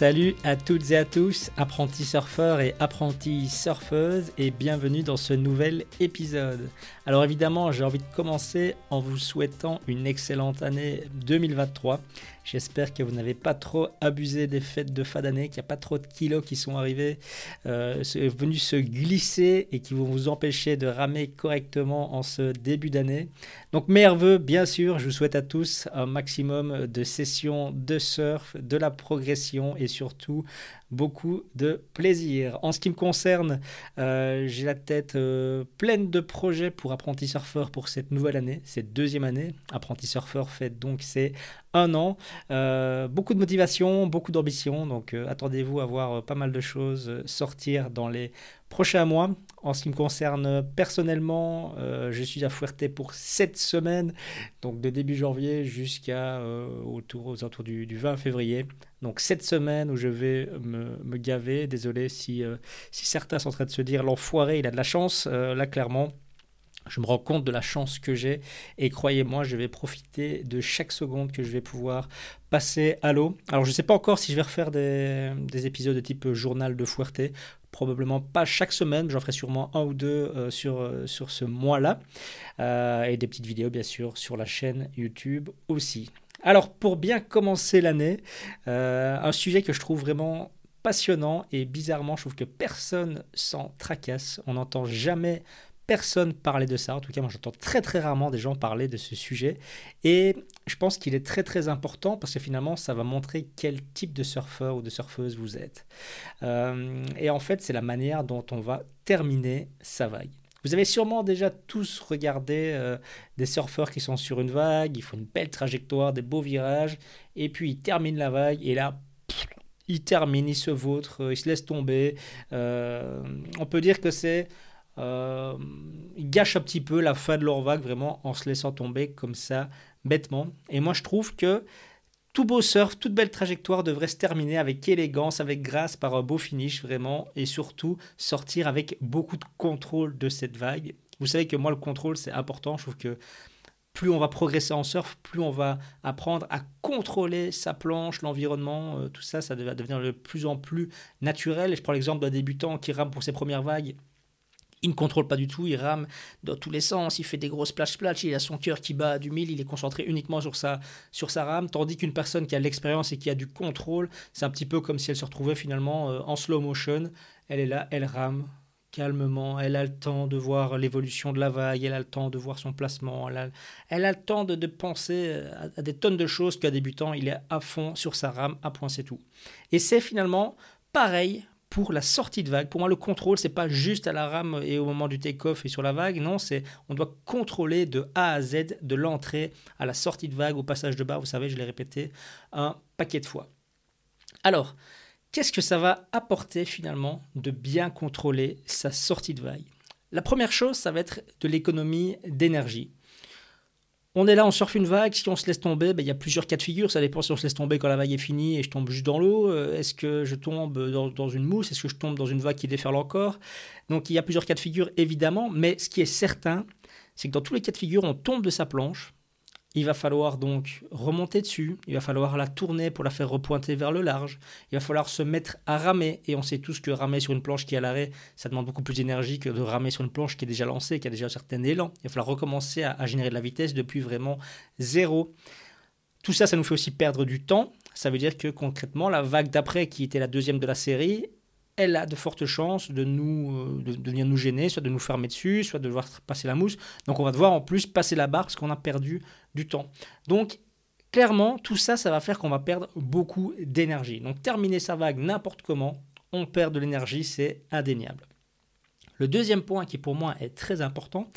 Salut à toutes et à tous, apprentis surfeurs et apprentis surfeuses, et bienvenue dans ce nouvel épisode. Alors évidemment, j'ai envie de commencer en vous souhaitant une excellente année 2023. J'espère que vous n'avez pas trop abusé des fêtes de fin d'année, qu'il n'y a pas trop de kilos qui sont arrivés, euh, venus se glisser et qui vont vous empêcher de ramer correctement en ce début d'année. Donc meilleurs voeux, bien sûr, je vous souhaite à tous un maximum de sessions de surf, de la progression et surtout beaucoup de plaisir. En ce qui me concerne, euh, j'ai la tête euh, pleine de projets pour Apprenti Surfeur pour cette nouvelle année, cette deuxième année. Apprenti Surfeur fait donc c'est un an. Euh, beaucoup de motivation, beaucoup d'ambition. Donc attendez-vous à voir pas mal de choses sortir dans les prochains mois. En ce qui me concerne personnellement, je suis à Fuerte pour cette semaine, donc de début janvier jusqu'à autour, aux alentours du, du 20 février. Donc cette semaine où je vais me, gaver, désolé si, euh, si certains sont en train de se dire l'enfoiré, il a de la chance, euh, là clairement. Je me rends compte de la chance que j'ai et croyez-moi, je vais profiter de chaque seconde que je vais pouvoir passer à l'eau. Alors je ne sais pas encore si je vais refaire des, des épisodes de type journal de Fuerte, probablement pas chaque semaine, j'en ferai sûrement un ou deux euh, sur, sur ce mois-là. et des petites vidéos bien sûr sur la chaîne YouTube aussi. Alors, pour bien commencer l'année, euh, un sujet que je trouve vraiment passionnant et bizarrement, je trouve que personne s'en tracasse. On n'entend jamais personne parler de ça. En tout cas, moi, j'entends très très rarement des gens parler de ce sujet. Et je pense qu'il est très très important parce que finalement, ça va montrer quel type de surfeur ou de surfeuse vous êtes. Euh, et en fait, c'est la manière dont on va terminer sa vague. Vous avez sûrement déjà tous regardé euh, des surfeurs qui sont sur une vague, ils font une belle trajectoire, des beaux virages, et puis ils terminent la vague, et là, ils terminent, ils se vautrent, ils se laissent tomber. Euh, on peut dire que c'est... ils gâchent un petit peu la fin de leur vague, vraiment, en se laissant tomber comme ça, bêtement. Et moi, je trouve que tout beau surf, toute belle trajectoire devrait se terminer avec élégance, avec grâce, par un beau finish vraiment, et surtout sortir avec beaucoup de contrôle de cette vague. Vous savez que moi, le contrôle, c'est important. Je trouve que plus on va progresser en surf, plus on va apprendre à contrôler sa planche, l'environnement, euh, tout ça, ça va devenir de plus en plus naturel. Et je prends l'exemple d'un débutant qui rame pour ses premières vagues il ne contrôle pas du tout, il rame dans tous les sens, il fait des grosses splash splash, il a son cœur qui bat du mille, il est concentré uniquement sur sa, sur sa rame, tandis qu'une personne qui a l'expérience et qui a du contrôle, c'est un petit peu comme si elle se retrouvait finalement euh, en slow motion, elle est là, elle rame calmement, elle a le temps de voir l'évolution de la vague, elle a le temps de voir son placement, elle a, elle a le temps de, penser euh, à, des tonnes de choses qu'un débutant, il est à fond sur sa rame, à point c'est tout. Et c'est finalement pareil pour la sortie de vague. Pour moi, le contrôle, c'est pas juste à la rame et au moment du take-off et sur la vague. Non, c'est on doit contrôler de A à Z, de l'entrée à la sortie de vague, au passage de bas. Vous savez, je l'ai répété un paquet de fois. Alors, qu'est-ce que ça va apporter finalement de bien contrôler sa sortie de vague? La première chose, ça va être de l'économie d'énergie. On est là, on surfe une vague. Si on se laisse tomber, ben, il y a plusieurs cas de figure. Ça dépend si on se laisse tomber quand la vague est finie et je tombe juste dans l'eau. Euh, est-ce que je tombe dans, une mousse Est-ce que je tombe dans une vague qui déferle encore? Donc il y a plusieurs cas de figure, évidemment. Mais ce qui est certain, c'est que dans tous les cas de figure, on tombe de sa planche. Il va falloir donc remonter dessus, il va falloir la tourner pour la faire repointer vers le large, il va falloir se mettre à ramer, et on sait tous que ramer sur une planche qui est à l'arrêt, ça demande beaucoup plus d'énergie que de ramer sur une planche qui est déjà lancée, qui a déjà un certain élan. Il va falloir recommencer à, générer de la vitesse depuis vraiment zéro. Tout ça, ça nous fait aussi perdre du temps. ça veut dire que concrètement, la vague d'après, qui était la deuxième de la série, elle a de fortes chances de, nous, euh, de, venir nous gêner, soit de nous fermer dessus, soit de devoir passer la mousse. Donc on va devoir en plus passer la barre parce qu'on a perdu du temps. Donc clairement, tout ça, ça va faire qu'on va perdre beaucoup d'énergie. Donc terminer sa vague n'importe comment, on perd de l'énergie, c'est indéniable. Le deuxième point qui pour moi est très important,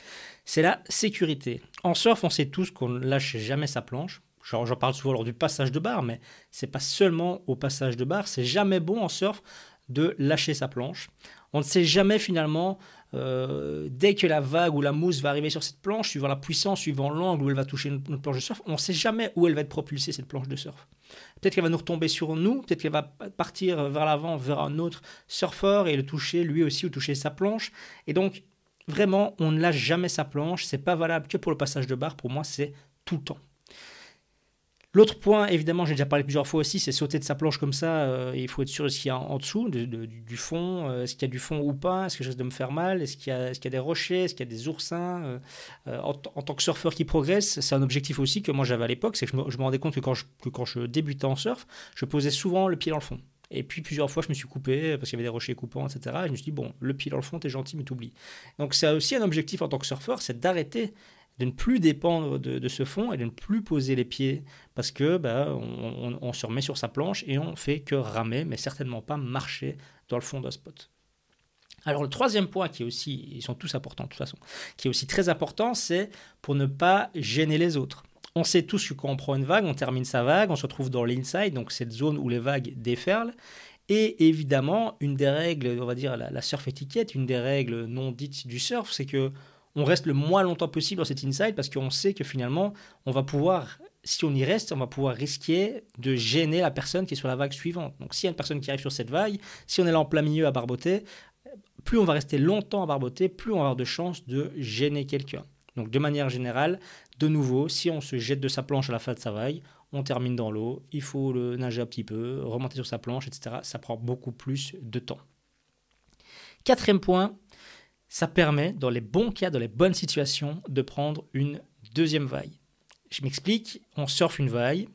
c'est la sécurité. En surf, on sait tous qu'on ne lâche jamais sa planche. J'en parle souvent lors du passage de barre, mais c'est pas seulement au passage de barre. C'est jamais bon en surf de lâcher sa planche. On ne sait jamais finalement, euh, dès que la vague ou la mousse va arriver sur cette planche, suivant la puissance, suivant l'angle où elle va toucher notre, planche de surf, on ne sait jamais où elle va être propulsée, cette planche de surf. Peut-être qu'elle va nous retomber sur nous, peut-être qu'elle va partir vers l'avant, vers un autre surfeur et le toucher lui aussi ou toucher sa planche. Et donc, vraiment, on ne lâche jamais sa planche. C'est pas valable que pour le passage de barre. Pour moi, c'est tout le temps. L'autre point, évidemment, j'ai déjà parlé plusieurs fois aussi, c'est sauter de sa planche comme ça. Euh, il faut être sûr de ce qu'il y a en, dessous, du fond. Euh, est-ce qu'il y a du fond ou pas Est-ce que je risque de me faire mal Est-ce qu'il y, a des rochers Est-ce qu'il y a des oursins euh, en, tant que surfeur qui progresse, c'est un objectif aussi que moi j'avais à l'époque. C'est que je me, rendais compte que quand, je, que quand je débutais en surf, je posais souvent le pied dans le fond. Et puis plusieurs fois, je me suis coupé parce qu'il y avait des rochers coupants, etc. Et je me suis dit, bon, le pied dans le fond, t'es gentil, mais t'oublies. Donc c'est aussi un objectif en tant que surfeur, c'est d'arrêter de ne plus dépendre de, ce fond et de ne plus poser les pieds parce que bah, on, se remet sur sa planche et on fait que ramer, mais certainement pas marcher dans le fond d'un spot. Alors le troisième point qui est aussi, ils sont tous importants de toute façon, qui est aussi très important, c'est pour ne pas gêner les autres. On sait tous que quand on prend une vague, on termine sa vague, on se retrouve dans l'inside, donc cette zone où les vagues déferlent. Et évidemment, une des règles, on va dire la, la surf étiquette, une des règles non dites du surf, c'est que on reste le moins longtemps possible dans cet inside parce qu'on sait que finalement, on va pouvoir, si on y reste, on va pouvoir risquer de gêner la personne qui est sur la vague suivante. Donc s'il y a une personne qui arrive sur cette vague, si on est là en plein milieu à barboter, plus on va rester longtemps à barboter, plus on va avoir de chances de gêner quelqu'un. Donc de manière générale, de nouveau, si on se jette de sa planche à la fin de sa vague, on termine dans l'eau, il faut le nager un petit peu, remonter sur sa planche, etc. Ça prend beaucoup plus de temps. Quatrième point, ça permet, dans les bons cas, dans les bonnes situations, de prendre une deuxième vague. Je m'explique, on surfe une vague,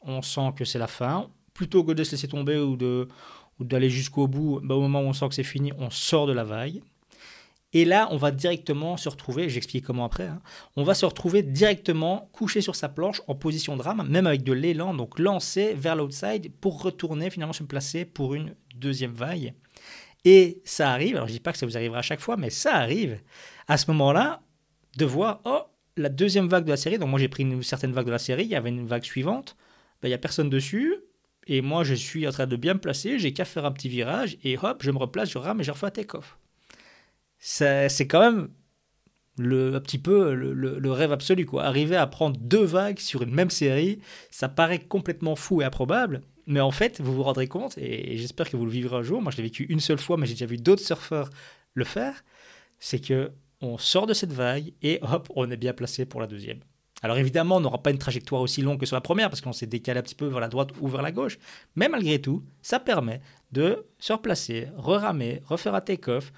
on sent que c'est la fin, plutôt que de se laisser tomber ou de d'aller jusqu'au bout, bah, au moment où on sent que c'est fini, on sort de la vague. Et là, on va directement se retrouver, j'explique comment après, hein, on va se retrouver directement couché sur sa planche en position de rame, même avec de l'élan, donc lancé vers l'outside pour retourner finalement se placer pour une deuxième vague. Et ça arrive, alors je dis pas que ça vous arrivera à chaque fois, mais ça arrive à ce moment-là de voir, oh, la deuxième vague de la série, donc moi j'ai pris une certaine vague de la série, il y avait une vague suivante, ben, il n'y a personne dessus, et moi je suis en train de bien me placer, j'ai qu'à faire un petit virage, et hop, je me replace, je rame et je refais un take-off. C'est quand même le, un petit peu le, le, rêve absolu. Quoi. Arriver à prendre deux vagues sur une même série, ça paraît complètement fou et improbable, mais en fait, vous vous rendrez compte, et j'espère que vous le vivrez un jour, moi je l'ai vécu une seule fois, mais j'ai déjà vu d'autres surfeurs le faire, c'est que on sort de cette vague et hop, on est bien placé pour la deuxième. Alors évidemment, on n'aura pas une trajectoire aussi longue que sur la première parce qu'on s'est décalé un petit peu vers la droite ou vers la gauche, mais malgré tout, ça permet de se replacer, re-ramer, refaire un take-off,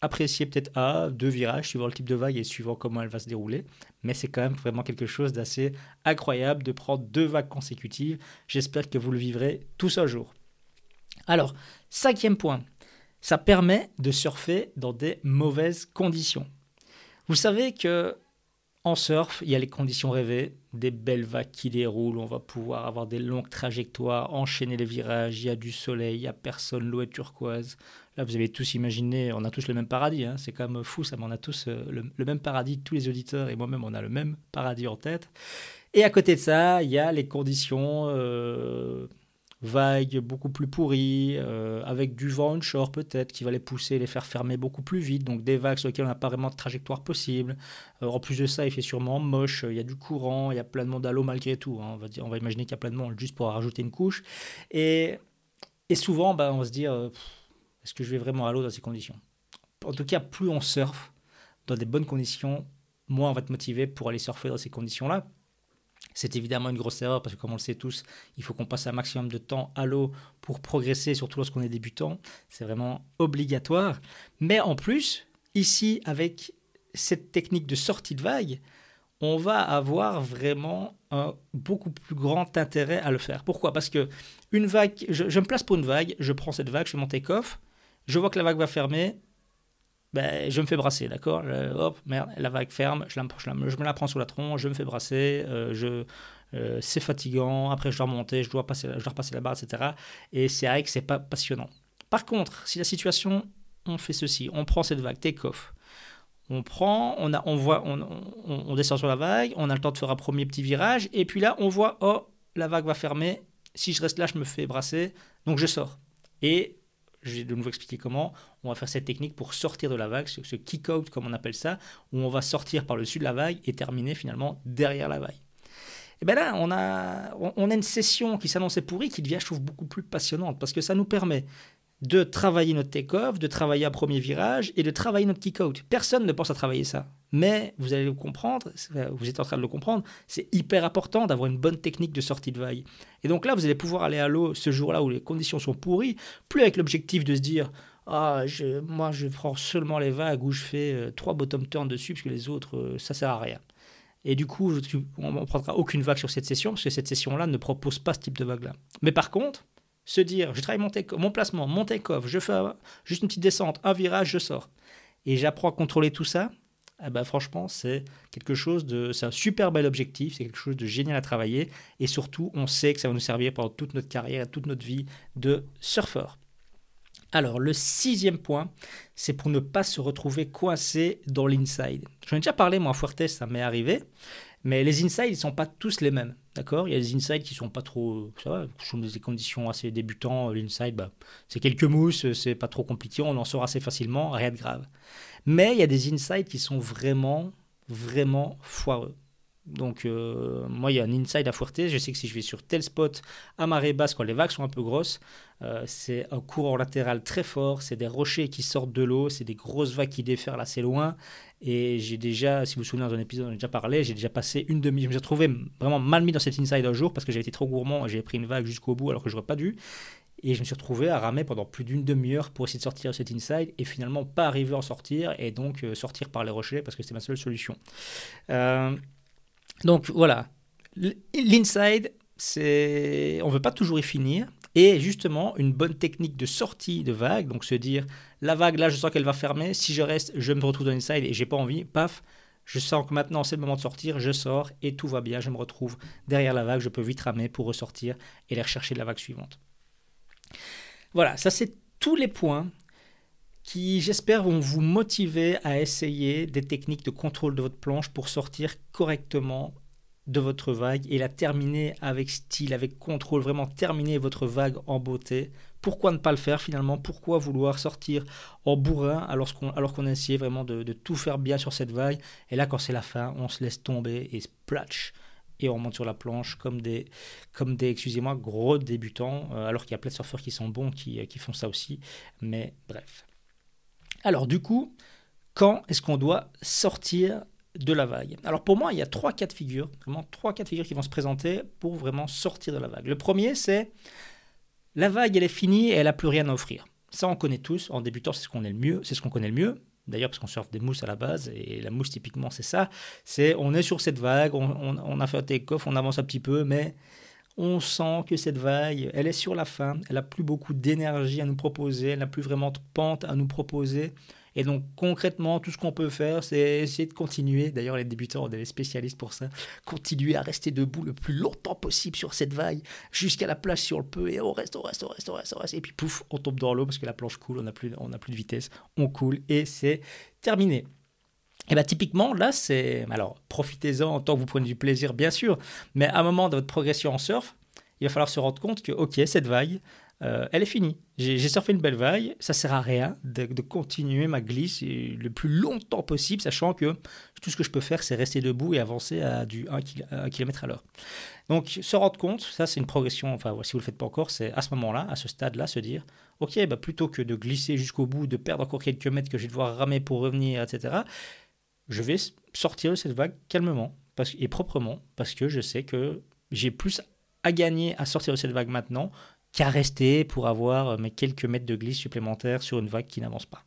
apprécier peut-être à deux virages suivant le type de vague et suivant comment elle va se dérouler. Mais c'est quand même vraiment quelque chose d'assez incroyable de prendre deux vagues consécutives. J'espère que vous le vivrez tous un jour. Alors, cinquième point, ça permet de surfer dans des mauvaises conditions. Vous savez que en surf, il y a les conditions rêvées, des belles vagues qui déroulent, on va pouvoir avoir des longues trajectoires, enchaîner les virages, il y a du soleil, il n'y a personne, l'eau est turquoise. Là, vous avez tous imaginé, on a tous le même paradis, hein. c'est quand même fou ça, mais on a tous euh, le, même paradis, tous les auditeurs et moi-même, on a le même paradis en tête. Et à côté de ça, il y a les conditions euh, vagues beaucoup plus pourries, euh, avec du vent onshore peut-être, qui va les pousser, les faire fermer beaucoup plus vite, donc des vagues sur lesquelles on n'a pas vraiment de trajectoire possible. Euh, en plus de ça, il fait sûrement moche, il y a du courant, il y a plein de monde à l'eau malgré tout. Hein. on, va imaginer qu'il y a plein de monde juste pour rajouter une couche. Et, et souvent, bah, on va se dire, euh, est-ce que je vais vraiment à l'eau dans ces conditions? En tout cas, plus on surfe dans des bonnes conditions, moins on va être motivé pour aller surfer dans ces conditions-là. C'est évidemment une grosse erreur parce que comme on le sait tous, il faut qu'on passe un maximum de temps à l'eau pour progresser, surtout lorsqu'on est débutant. C'est vraiment obligatoire. Mais en plus, ici, avec cette technique de sortie de vague, on va avoir vraiment un beaucoup plus grand intérêt à le faire. Pourquoi? Parce que une vague, je, me place pour une vague, je prends cette vague, je fais mon take-off, je vois que la vague va fermer, ben, je me fais brasser, d'accord? Hop, merde, la vague ferme, je, la, je, me la prends sous la tronche, je me fais brasser, euh, je, euh, c'est fatigant, après je dois remonter, je dois, passer, je dois repasser la barre, etc. Et c'est vrai que c'est pas passionnant. Par contre, si la situation, on fait ceci, on prend cette vague, take-off, on prend, on, a, on, voit, on, descend sur la vague, on a le temps de faire un premier petit virage, et puis là, on voit, oh, la vague va fermer, si je reste là, je me fais brasser, donc je sors. Et je vais de nouveau expliquer comment, on va faire cette technique pour sortir de la vague, ce, kick-out comme on appelle ça, où on va sortir par le dessus de la vague et terminer finalement derrière la vague. Et bien là, on a, on a une session qui s'annonçait pourrie qui devient, je trouve, beaucoup plus passionnante parce que ça nous permet de travailler notre take-off, de travailler un premier virage et de travailler notre kick-out. Personne ne pense à travailler ça. Mais vous allez le comprendre, vous êtes en train de le comprendre, c'est hyper important d'avoir une bonne technique de sortie de vague. Et donc là, vous allez pouvoir aller à l'eau ce jour-là où les conditions sont pourries, plus avec l'objectif de se dire ah, moi je prends seulement les vagues où je fais euh, trois bottom turns dessus parce que les autres, euh, ça sert à rien. Et du coup, on ne prendra aucune vague sur cette session parce que cette session-là ne propose pas ce type de vague-là. Mais par contre, se dire, je travaille mon, placement, mon take-off, je fais juste une petite descente, un virage, je sors. Et j'apprends à contrôler tout ça. Eh ben, franchement, c'est quelque chose de, c'est un super bel objectif, c'est quelque chose de génial à travailler. Et surtout, on sait que ça va nous servir pendant toute notre carrière toute notre vie de surfeur. Alors, le sixième point, c'est pour ne pas se retrouver coincé dans l'inside. J'en ai déjà parlé, moi, à Fuertes, ça m'est arrivé. Mais les insides, ils ne sont pas tous les mêmes. D'accord? Il y a des insides qui sont pas trop. Ça va, sont des conditions assez débutants. L'inside, bah, c'est quelques mousses, c'est pas trop compliqué, on en sort assez facilement, rien de grave. Mais il y a des insides qui sont vraiment, vraiment foireux. Donc, euh, moi, il y a un inside à Fuerte. Je sais que si je vais sur tel spot à marée basse, quand les vagues sont un peu grosses, euh, c'est un courant latéral très fort. C'est des rochers qui sortent de l'eau. C'est des grosses vagues qui déferlent assez loin. Et j'ai déjà, si vous vous souvenez, dans un épisode, on a déjà parlé, j'ai déjà passé une demi. Je me suis retrouvé vraiment mal mis dans cet inside un jour parce que j'avais été trop gourmand j'ai pris une vague jusqu'au bout alors que j'aurais pas dû. Et je me suis retrouvé à ramer pendant plus d'une demi-heure pour essayer de sortir de cet inside et finalement pas arriver à en sortir et donc euh, sortir par les rochers parce que c'était ma seule solution. Donc voilà, l'inside, c'est, on veut pas toujours y finir. Et justement, une bonne technique de sortie de vague, donc se dire, la vague là, je sens qu'elle va fermer, si je reste, je me retrouve dans l'inside et j'ai pas envie, paf, je sens que maintenant c'est le moment de sortir, je sors et tout va bien, je me retrouve derrière la vague, je peux vite ramer pour ressortir et aller rechercher la vague suivante. Voilà, ça c'est tous les points qui, j'espère, vont vous motiver à essayer des techniques de contrôle de votre planche pour sortir correctement de votre vague et la terminer avec style, avec contrôle, vraiment terminer votre vague en beauté. Pourquoi ne pas le faire finalement? Pourquoi vouloir sortir en bourrin alors qu'on qu'on a essayé vraiment de, tout faire bien sur cette vague? Et là, quand c'est la fin, on se laisse tomber et splatch et on remonte sur la planche comme des, comme des excusez-moi, gros débutants, euh, alors qu'il y a plein de surfeurs qui sont bons, qui, qui font ça aussi. Mais bref. Alors du coup, quand est-ce qu'on doit sortir de la vague? Alors pour moi, il y a trois cas de figure, vraiment trois cas de figure qui vont se présenter pour vraiment sortir de la vague. Le premier, c'est la vague, elle est finie et elle n'a plus rien à offrir. Ça, on connaît tous. En débutant, c'est ce qu'on est le mieux, c'est ce qu'on connaît le mieux. D'ailleurs, parce qu'on surfe des mousses à la base, et la mousse, typiquement, c'est ça. C'est on est sur cette vague, on, a fait un take-off, on avance un petit peu, mais on sent que cette vague, elle est sur la fin, elle n'a plus beaucoup d'énergie à nous proposer, elle n'a plus vraiment de pente à nous proposer. Et donc concrètement, tout ce qu'on peut faire, c'est essayer de continuer. D'ailleurs, les débutants, on est les spécialistes pour ça. Continuer à rester debout le plus longtemps possible sur cette vague, jusqu'à la plage si on le peut. Et on reste, on reste, on reste, on reste. Et puis pouf, on tombe dans l'eau parce que la planche coule, on n'a plus, plus de vitesse, on coule et c'est terminé. Et bien typiquement, là, c'est... Alors, profitez-en en tant que vous prenez du plaisir, bien sûr, mais à un moment de votre progression en surf, il va falloir se rendre compte que, ok, cette vague, euh, elle est finie. J'ai surfé une belle vague, ça sert à rien de, continuer ma glisse le plus longtemps possible, sachant que tout ce que je peux faire, c'est rester debout et avancer à du 1 km à l'heure. Donc, se rendre compte, ça c'est une progression, enfin, si vous ne le faites pas encore, c'est à ce moment-là, à ce stade-là, se dire, ok, bah, plutôt que de glisser jusqu'au bout, de perdre encore quelques mètres que je vais devoir ramer pour revenir, etc., je vais sortir de cette vague calmement et proprement, parce que je sais que j'ai plus à gagner à sortir de cette vague maintenant qu'à rester pour avoir euh, mes quelques mètres de glisse supplémentaires sur une vague qui n'avance pas.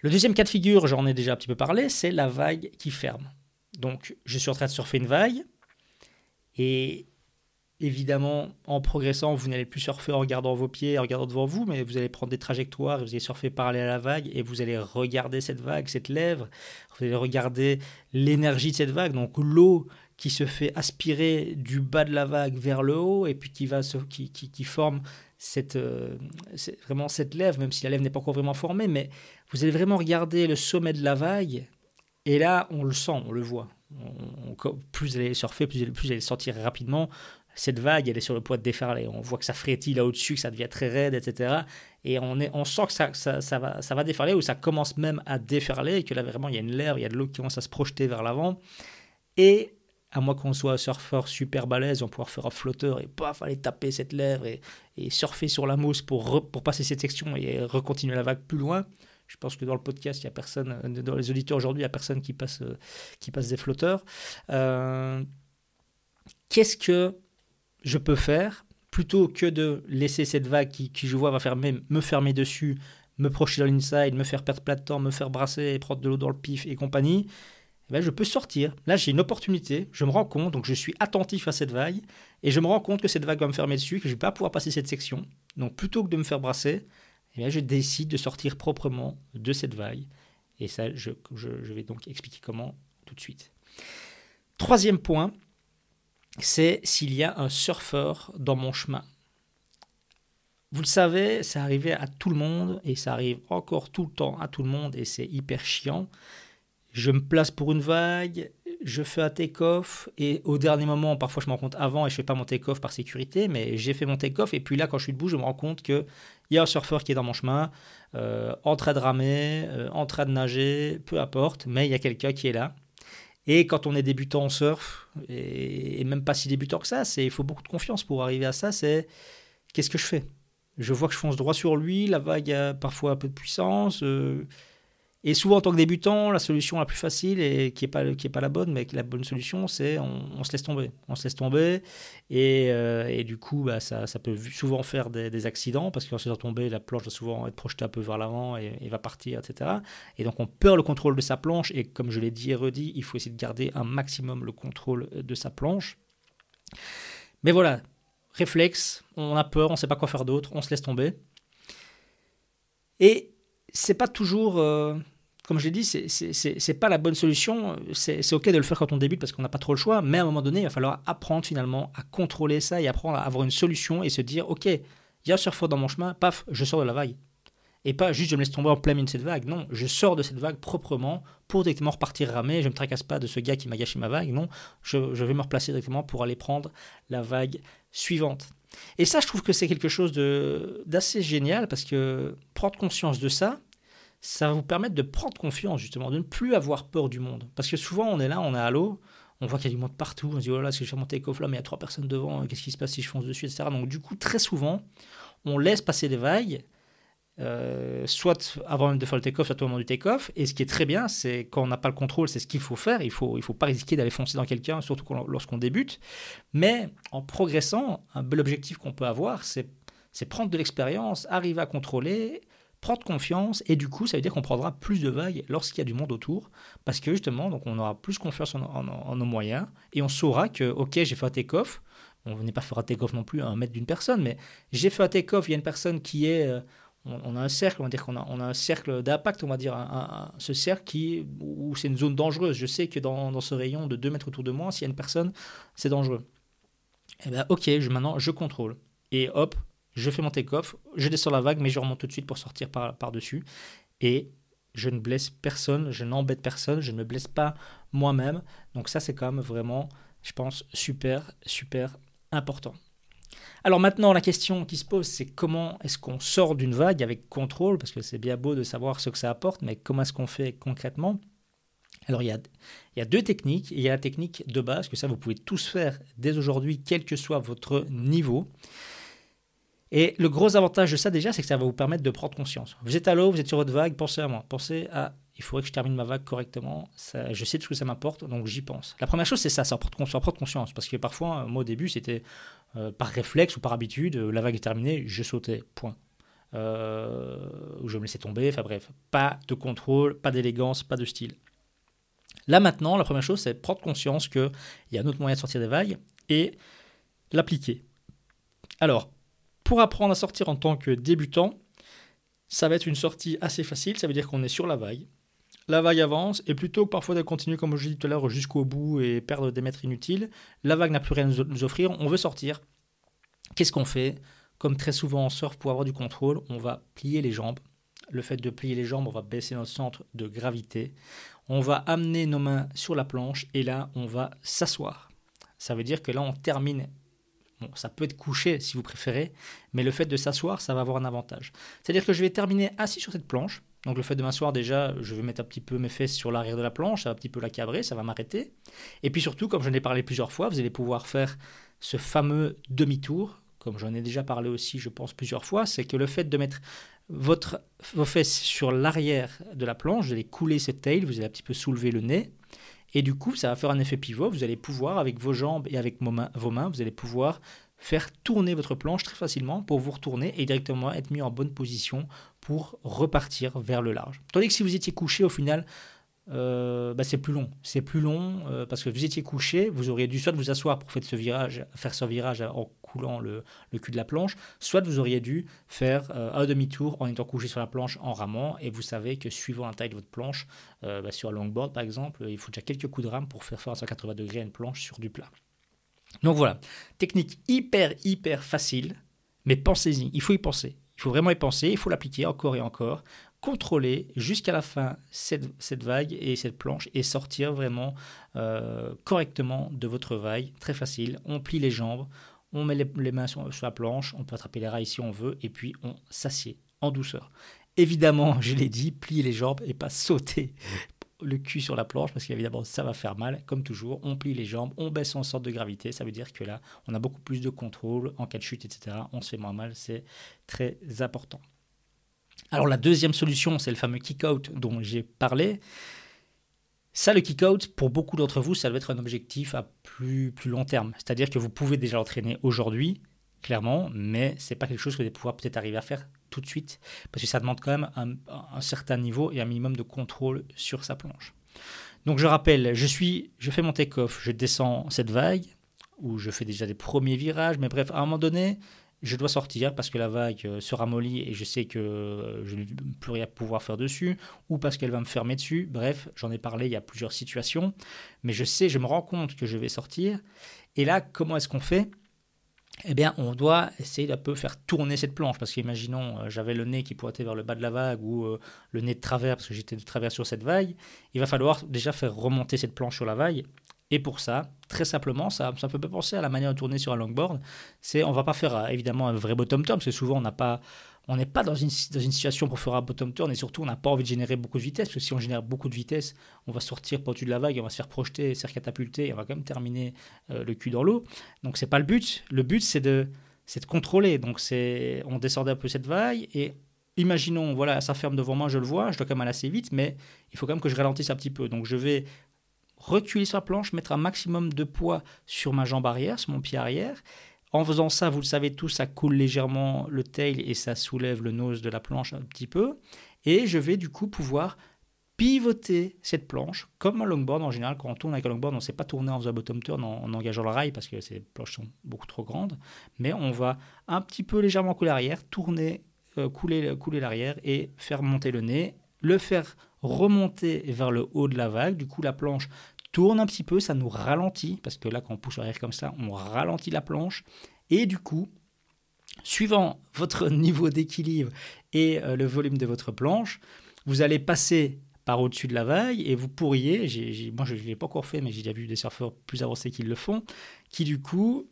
Le deuxième cas de figure, j'en ai déjà un petit peu parlé, c'est la vague qui ferme. Donc, je suis en train de surfer une vague. Et évidemment, en progressant, vous n'allez plus surfer en regardant vos pieds, en regardant devant vous, mais vous allez prendre des trajectoires, vous allez surfer parallèle à la vague et vous allez regarder cette vague, cette lèvre. Vous allez regarder l'énergie de cette vague, donc l'eau qui se fait aspirer du bas de la vague vers le haut et puis qui, va qui, qui, forme cette, euh, vraiment cette lèvre, même si la lèvre n'est pas encore vraiment formée, mais vous allez vraiment regarder le sommet de la vague et là, on le sent, on le voit. plus elle est surfer, plus elle, plus elle sortir rapidement. Cette vague, elle est sur le point de déferler. On voit que ça frétille là au-dessus, que ça devient très raide, etc. Et on, sent que ça, va, déferler ou ça commence même à déferler et que là, vraiment, il y a une lèvre, il y a de l'eau qui commence à se projeter vers l'avant. Et à moins qu'on soit surfeur super balèze, on va pouvoir faire un flotteur et paf, aller taper cette lèvre et, surfer sur la mousse pour, passer cette section et recontinuer la vague plus loin. Je pense que dans le podcast, il y a personne, dans les auditeurs aujourd'hui, il n'y a personne qui passe, euh, des flotteurs. Euh, qu'est-ce que je peux faire plutôt que de laisser cette vague qui, je vois va fermer, me fermer dessus, me projeter dans l'inside, me faire perdre plein de temps, me faire brasser et prendre de l'eau dans le pif et compagnie, eh ben je peux sortir. Là, j'ai une opportunité, je me rends compte, donc je suis attentif à cette vague, et je me rends compte que cette vague va me fermer dessus, que je ne vais pas pouvoir passer cette section. Donc plutôt que de me faire brasser, eh je décide de sortir proprement de cette vague. Et ça, je, vais donc expliquer comment tout de suite. Troisième point, c'est s'il y a un surfeur dans mon chemin. Vous le savez, ça arrivait à tout le monde et ça arrive encore tout le temps à tout le monde et c'est hyper chiant. Je me place pour une vague, je fais un take-off et au dernier moment, parfois je me rends compte avant et je fais pas mon take-off par sécurité, mais j'ai fait mon take-off et puis là, quand je suis debout, je me rends compte qu'il y a un surfeur qui est dans mon chemin, euh, en train de ramer, euh, en train de nager, peu importe, mais il y a quelqu'un qui est là. Et quand on est débutant en surf, et, même pas si débutant que ça, il faut beaucoup de confiance pour arriver à ça, c'est qu'est-ce que je fais? Je vois que je fonce droit sur lui, la vague a parfois un peu de puissance. Euh, et souvent, en tant que débutant, la solution la plus facile et qui n'est pas, la bonne, mais la bonne solution, c'est on, se laisse tomber. On se laisse tomber. Et, euh, et du coup, bah, ça, peut souvent faire des, accidents parce qu'en se laissant tomber, la planche va souvent être projetée un peu vers l'avant et, va partir, etc. Et donc, on perd le contrôle de sa planche. Et comme je l'ai dit et redit, il faut essayer de garder un maximum le contrôle de sa planche. Mais voilà, réflexe, on a peur, on ne sait pas quoi faire d'autre, on se laisse tomber. Et c'est pas toujours, euh, comme je l'ai dit, c'est pas la bonne solution. C'est ok de le faire quand on débute parce qu'on n'a pas trop le choix, mais à un moment donné, il va falloir apprendre finalement à contrôler ça et apprendre à avoir une solution et se dire ok, il y a un surfeur dans mon chemin, paf, je sors de la vague. Et pas juste je me laisse tomber en plein milieu de cette vague. Non, je sors de cette vague proprement pour directement repartir ramer. Je ne me tracasse pas de ce gars qui m'a gâché ma vague. Non, je, je vais me replacer directement pour aller prendre la vague suivante. Et ça, je trouve que c'est quelque chose d'assez génial parce que prendre conscience de ça, ça va vous permettre de prendre confiance justement, de ne plus avoir peur du monde. Parce que souvent on est là, on est à l'eau, on voit qu'il y a du monde partout, on se dit oh là, si je fais mon take-off mais il y a trois personnes devant, qu'est-ce qui se passe si je fonce dessus, etc. Donc du coup, très souvent, on laisse passer des vagues, euh, soit avant même de faire le take-off, soit au moment du take-off. Et ce qui est très bien, c'est quand on n'a pas le contrôle, c'est ce qu'il faut faire. Il faut, il faut pas risquer d'aller foncer dans quelqu'un, surtout lorsqu'on débute. Mais en progressant, un bel objectif qu'on peut avoir, c'est prendre de l'expérience, arriver à contrôler, prendre confiance et du coup ça veut dire qu'on prendra plus de vagues lorsqu'il y a du monde autour parce que justement donc on aura plus confiance en, nos moyens et on saura que ok j'ai fait un take-off on n'est pas faire un take-off non plus à un mètre d'une personne mais j'ai fait un take-off il y a une personne qui est on, a un cercle on va dire qu'on a, un cercle d'impact on va dire ce cercle qui où c'est une zone dangereuse je sais que dans, ce rayon de 2 mètres autour de moi s'il y a une personne c'est dangereux et eh ben ok maintenant je contrôle et hop je fais mon take-off, je descends la vague, mais je remonte tout de suite pour sortir par-dessus. et je ne blesse personne, je n'embête personne, je ne blesse pas moi-même. Donc ça, c'est quand même vraiment, je pense, super, super important. Alors maintenant, la question qui se pose, c'est comment est-ce qu'on sort d'une vague avec contrôle Parce que c'est bien beau de savoir ce que ça apporte, mais comment est-ce qu'on fait concrètement? Alors il y, a, il y, a, deux techniques. Il y a la technique de base, que ça vous pouvez tous faire dès aujourd'hui, quel que soit votre niveau. Et le gros avantage de ça déjà, c'est que ça va vous permettre de prendre conscience. Vous êtes à l'eau, vous êtes sur votre vague, pensez à moi. Pensez à, il faudrait que je termine ma vague correctement. Je sais tout ce que ça m'apporte, donc j'y pense. La première chose, c'est ça, ça prendre conscience. Parce que parfois, moi au début, c'était euh, par réflexe ou par habitude, euh, la vague est terminée, je sautais, point. Euh, ou je me laissais tomber, enfin bref. Pas de contrôle, pas d'élégance, pas de style. Là maintenant, la première chose, c'est prendre conscience qu'il y a un autre moyen de sortir des vagues et l'appliquer. Alors, pour apprendre à sortir en tant que débutant, ça va être une sortie assez facile, ça veut dire qu'on est sur la vague. La vague avance, et plutôt que parfois de continuer, comme je disais tout à l'heure, jusqu'au bout et perdre des mètres inutiles, la vague n'a plus rien à nous offrir, on veut sortir. Qu'est-ce qu'on fait? Comme très souvent en surf, pour avoir du contrôle, on va plier les jambes. Le fait de plier les jambes, on va baisser notre centre de gravité. On va amener nos mains sur la planche, et là, on va s'asseoir. Ça veut dire que là, on termine Bon, ça peut être couché si vous préférez, mais le fait de s'asseoir, ça va avoir un avantage. C'est-à-dire que je vais terminer assis sur cette planche. Donc le fait de m'asseoir déjà, je vais mettre un petit peu mes fesses sur l'arrière de la planche, ça va un petit peu la cabrer, ça va m'arrêter. Et puis surtout, comme j'en ai parlé plusieurs fois, vous allez pouvoir faire ce fameux demi-tour, comme j'en ai déjà parlé aussi, je pense, plusieurs fois, c'est que le fait de mettre vos fesses sur l'arrière de la planche, vous allez couler cette tail, vous allez un petit peu soulever le nez, et du coup, ça va faire un effet pivot. Vous allez pouvoir, avec vos jambes et avec vos mains, vous allez pouvoir faire tourner votre planche très facilement pour vous retourner et directement être mis en bonne position pour repartir vers le large. Tandis que si vous étiez couché, au final, euh, bah, c'est plus long. C'est plus long euh, parce que vous étiez couché, vous auriez dû soit vous asseoir pour faire ce virage, faire ce virage en coulant le, cul de la planche, soit vous auriez dû faire euh, un demi-tour en étant couché sur la planche en ramant. Et vous savez que suivant la taille de votre planche, bah, sur un longboard par exemple, il faut déjà quelques coups de rame pour faire faire à 180 degrés une planche sur du plat. Donc voilà, technique hyper hyper facile, mais pensez-y, il faut y penser. Il faut vraiment y penser, il faut l'appliquer encore et encore contrôler jusqu'à la fin cette, vague et cette planche et sortir vraiment euh, correctement de votre vague. Très facile. On plie les jambes, on met les, mains sur, la planche, on peut attraper les rails si on veut et puis on s'assied en douceur. Évidemment, je l'ai dit, plier les jambes et pas sauter le cul sur la planche parce qu'évidemment ça va faire mal comme toujours on plie les jambes on baisse en sorte de gravité ça veut dire que là on a beaucoup plus de contrôle en cas de chute etc on se fait moins mal c'est très important alors la deuxième solution, c'est le fameux kick-out dont j'ai parlé. Ça, le kick-out, pour beaucoup d'entre vous, ça doit être un objectif à plus, plus long terme. C'est-à-dire que vous pouvez déjà l'entraîner aujourd'hui, clairement, mais c'est pas quelque chose que vous allez pouvoir peut-être arriver à faire tout de suite, parce que ça demande quand même un, certain niveau et un minimum de contrôle sur sa planche. Donc je rappelle, je, suis, je fais mon take-off, je descends cette vague, où je fais déjà des premiers virages, mais bref, à un moment donné, je dois sortir parce que la vague euh, sera mollie et je sais que euh, je ne plus rien pouvoir faire dessus, ou parce qu'elle va me fermer dessus. Bref, j'en ai parlé, il y a plusieurs situations, mais je sais, je me rends compte que je vais sortir. Et là, comment est-ce qu'on fait? Eh bien, on doit essayer d'un peu faire tourner cette planche, parce qu'imaginons, euh, j'avais le nez qui pointait vers le bas de la vague, ou le nez de travers, parce que j'étais de travers sur cette vague, il va falloir déjà faire remonter cette planche sur la vague, et pour ça, très simplement, ça, ça peut penser à la manière de tourner sur un longboard. C'est, on va pas faire euh, évidemment un vrai bottom turn, parce que souvent on n'a pas, on n'est pas dans une, dans une situation pour faire un bottom turn, et surtout on n'a pas envie de générer beaucoup de vitesse, parce que si on génère beaucoup de vitesse, on va sortir par-dessus de la vague, on va se faire projeter, se faire catapulter, et on va quand même terminer euh, le cul dans l'eau. Donc c'est pas le but. Le but c'est de, c'est de contrôler. Donc c'est, on descendait un peu cette vague et Imaginons, voilà, ça ferme devant moi, je le vois, je dois quand même aller assez vite, mais il faut quand même que je ralentisse un petit peu. Donc je vais reculer sur la planche, mettre un maximum de poids sur ma jambe arrière, sur mon pied arrière. En faisant ça, vous le savez tous, ça coule légèrement le tail et ça soulève le nose de la planche un petit peu. Et je vais du coup pouvoir pivoter cette planche, comme un longboard en général. Quand on tourne avec un longboard, on ne sait pas tourner en faisant bottom turn en, engageant le rail parce que ces planches sont beaucoup trop grandes. Mais on va un petit peu légèrement couler l'arrière, tourner, euh, couler, couler l'arrière et faire monter le nez, le faire remonter vers le haut de la vague. Du coup, la planche tourne un petit peu, ça nous ralentit, parce que là, quand on pousse arrière comme ça, on ralentit la planche. Et du coup, suivant votre niveau d'équilibre et euh, le volume de votre planche, vous allez passer par au-dessus de la vague et vous pourriez, moi je ne l'ai pas encore fait, mais j'ai déjà vu des surfeurs plus avancés qui le font, qui du coup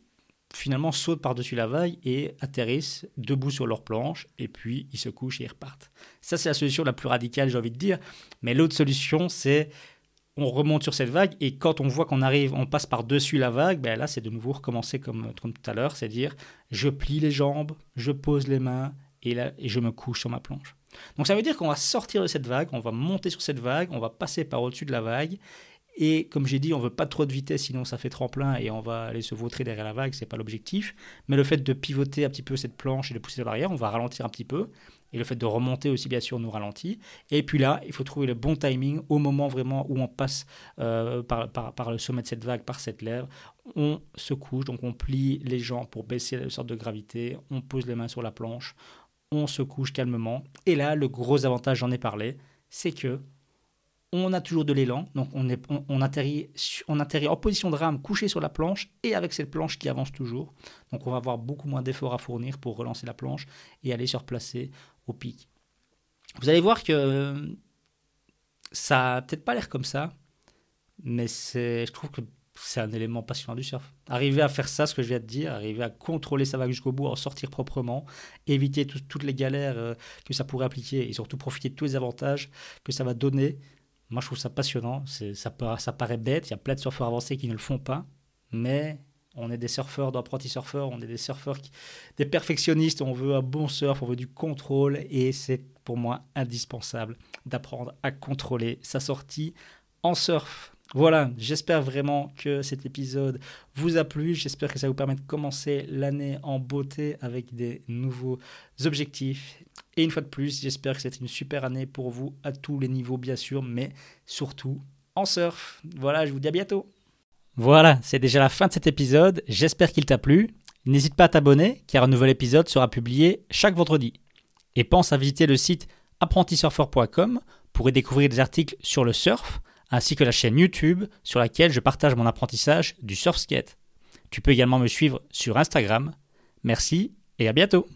finalement sautent par-dessus la vague et atterrissent debout sur leur planche, et puis ils se couchent et ils repartent. Ça, c'est la solution la plus radicale, j'ai envie de dire. Mais l'autre solution, c'est on remonte sur cette vague, et quand on voit qu'on arrive, on passe par-dessus la vague, ben là, c'est de nouveau recommencer comme, tout à l'heure, c'est dire je plie les jambes, je pose les mains, et là, et je me couche sur ma planche. Donc ça veut dire qu'on va sortir de cette vague, on va monter sur cette vague, on va passer par au-dessus de la vague, et comme j'ai dit, on veut pas trop de vitesse, sinon ça fait tremplin et on va aller se vautrer derrière la vague, c'est pas l'objectif. Mais le fait de pivoter un petit peu cette planche et de pousser vers l'arrière, on va ralentir un petit peu. Et le fait de remonter aussi, bien sûr, nous ralentit. Et puis là, il faut trouver le bon timing au moment vraiment où on passe euh, par, le sommet de cette vague, par cette lèvre. On se couche, donc on plie les jambes pour baisser la sorte de gravité. On pose les mains sur la planche. On se couche calmement. Et là, le gros avantage, j'en ai parlé, c'est que on a toujours de l'élan, donc on, est, on, atterrit, on atterrit en position de rame, couché sur la planche, et avec cette planche qui avance toujours. Donc on va avoir beaucoup moins d'efforts à fournir pour relancer la planche et aller se replacer au pic. Vous allez voir que ça n'a peut-être pas l'air comme ça, mais je trouve que c'est un élément passionnant du surf. Arriver à faire ça, ce que je viens de dire, arriver à contrôler sa vague jusqu'au bout, en sortir proprement, éviter toutes les galères euh, que ça pourrait appliquer et surtout profiter de tous les avantages que ça va donner moi, je trouve ça passionnant. Ça, ça paraît bête. Il y a plein de surfeurs avancés qui ne le font pas. Mais on est des surfeurs, d'apprentis surfeurs. On est des surfeurs, des perfectionnistes. On veut un bon surf, on veut du contrôle. Et c'est pour moi indispensable d'apprendre à contrôler sa sortie en surf. Voilà, j'espère vraiment que cet épisode vous a plu. J'espère que ça vous permet de commencer l'année en beauté avec des nouveaux objectifs. Et une fois de plus, j'espère que c'est une super année pour vous à tous les niveaux, bien sûr, mais surtout en surf. Voilà, je vous dis à bientôt. Voilà, c'est déjà la fin de cet épisode. J'espère qu'il t'a plu. N'hésite pas à t'abonner car un nouvel épisode sera publié chaque vendredi. Et pense à visiter le site apprentisurfer.com pour y découvrir des articles sur le surf ainsi que la chaîne YouTube sur laquelle je partage mon apprentissage du surf skate. Tu peux également me suivre sur Instagram. Merci et à bientôt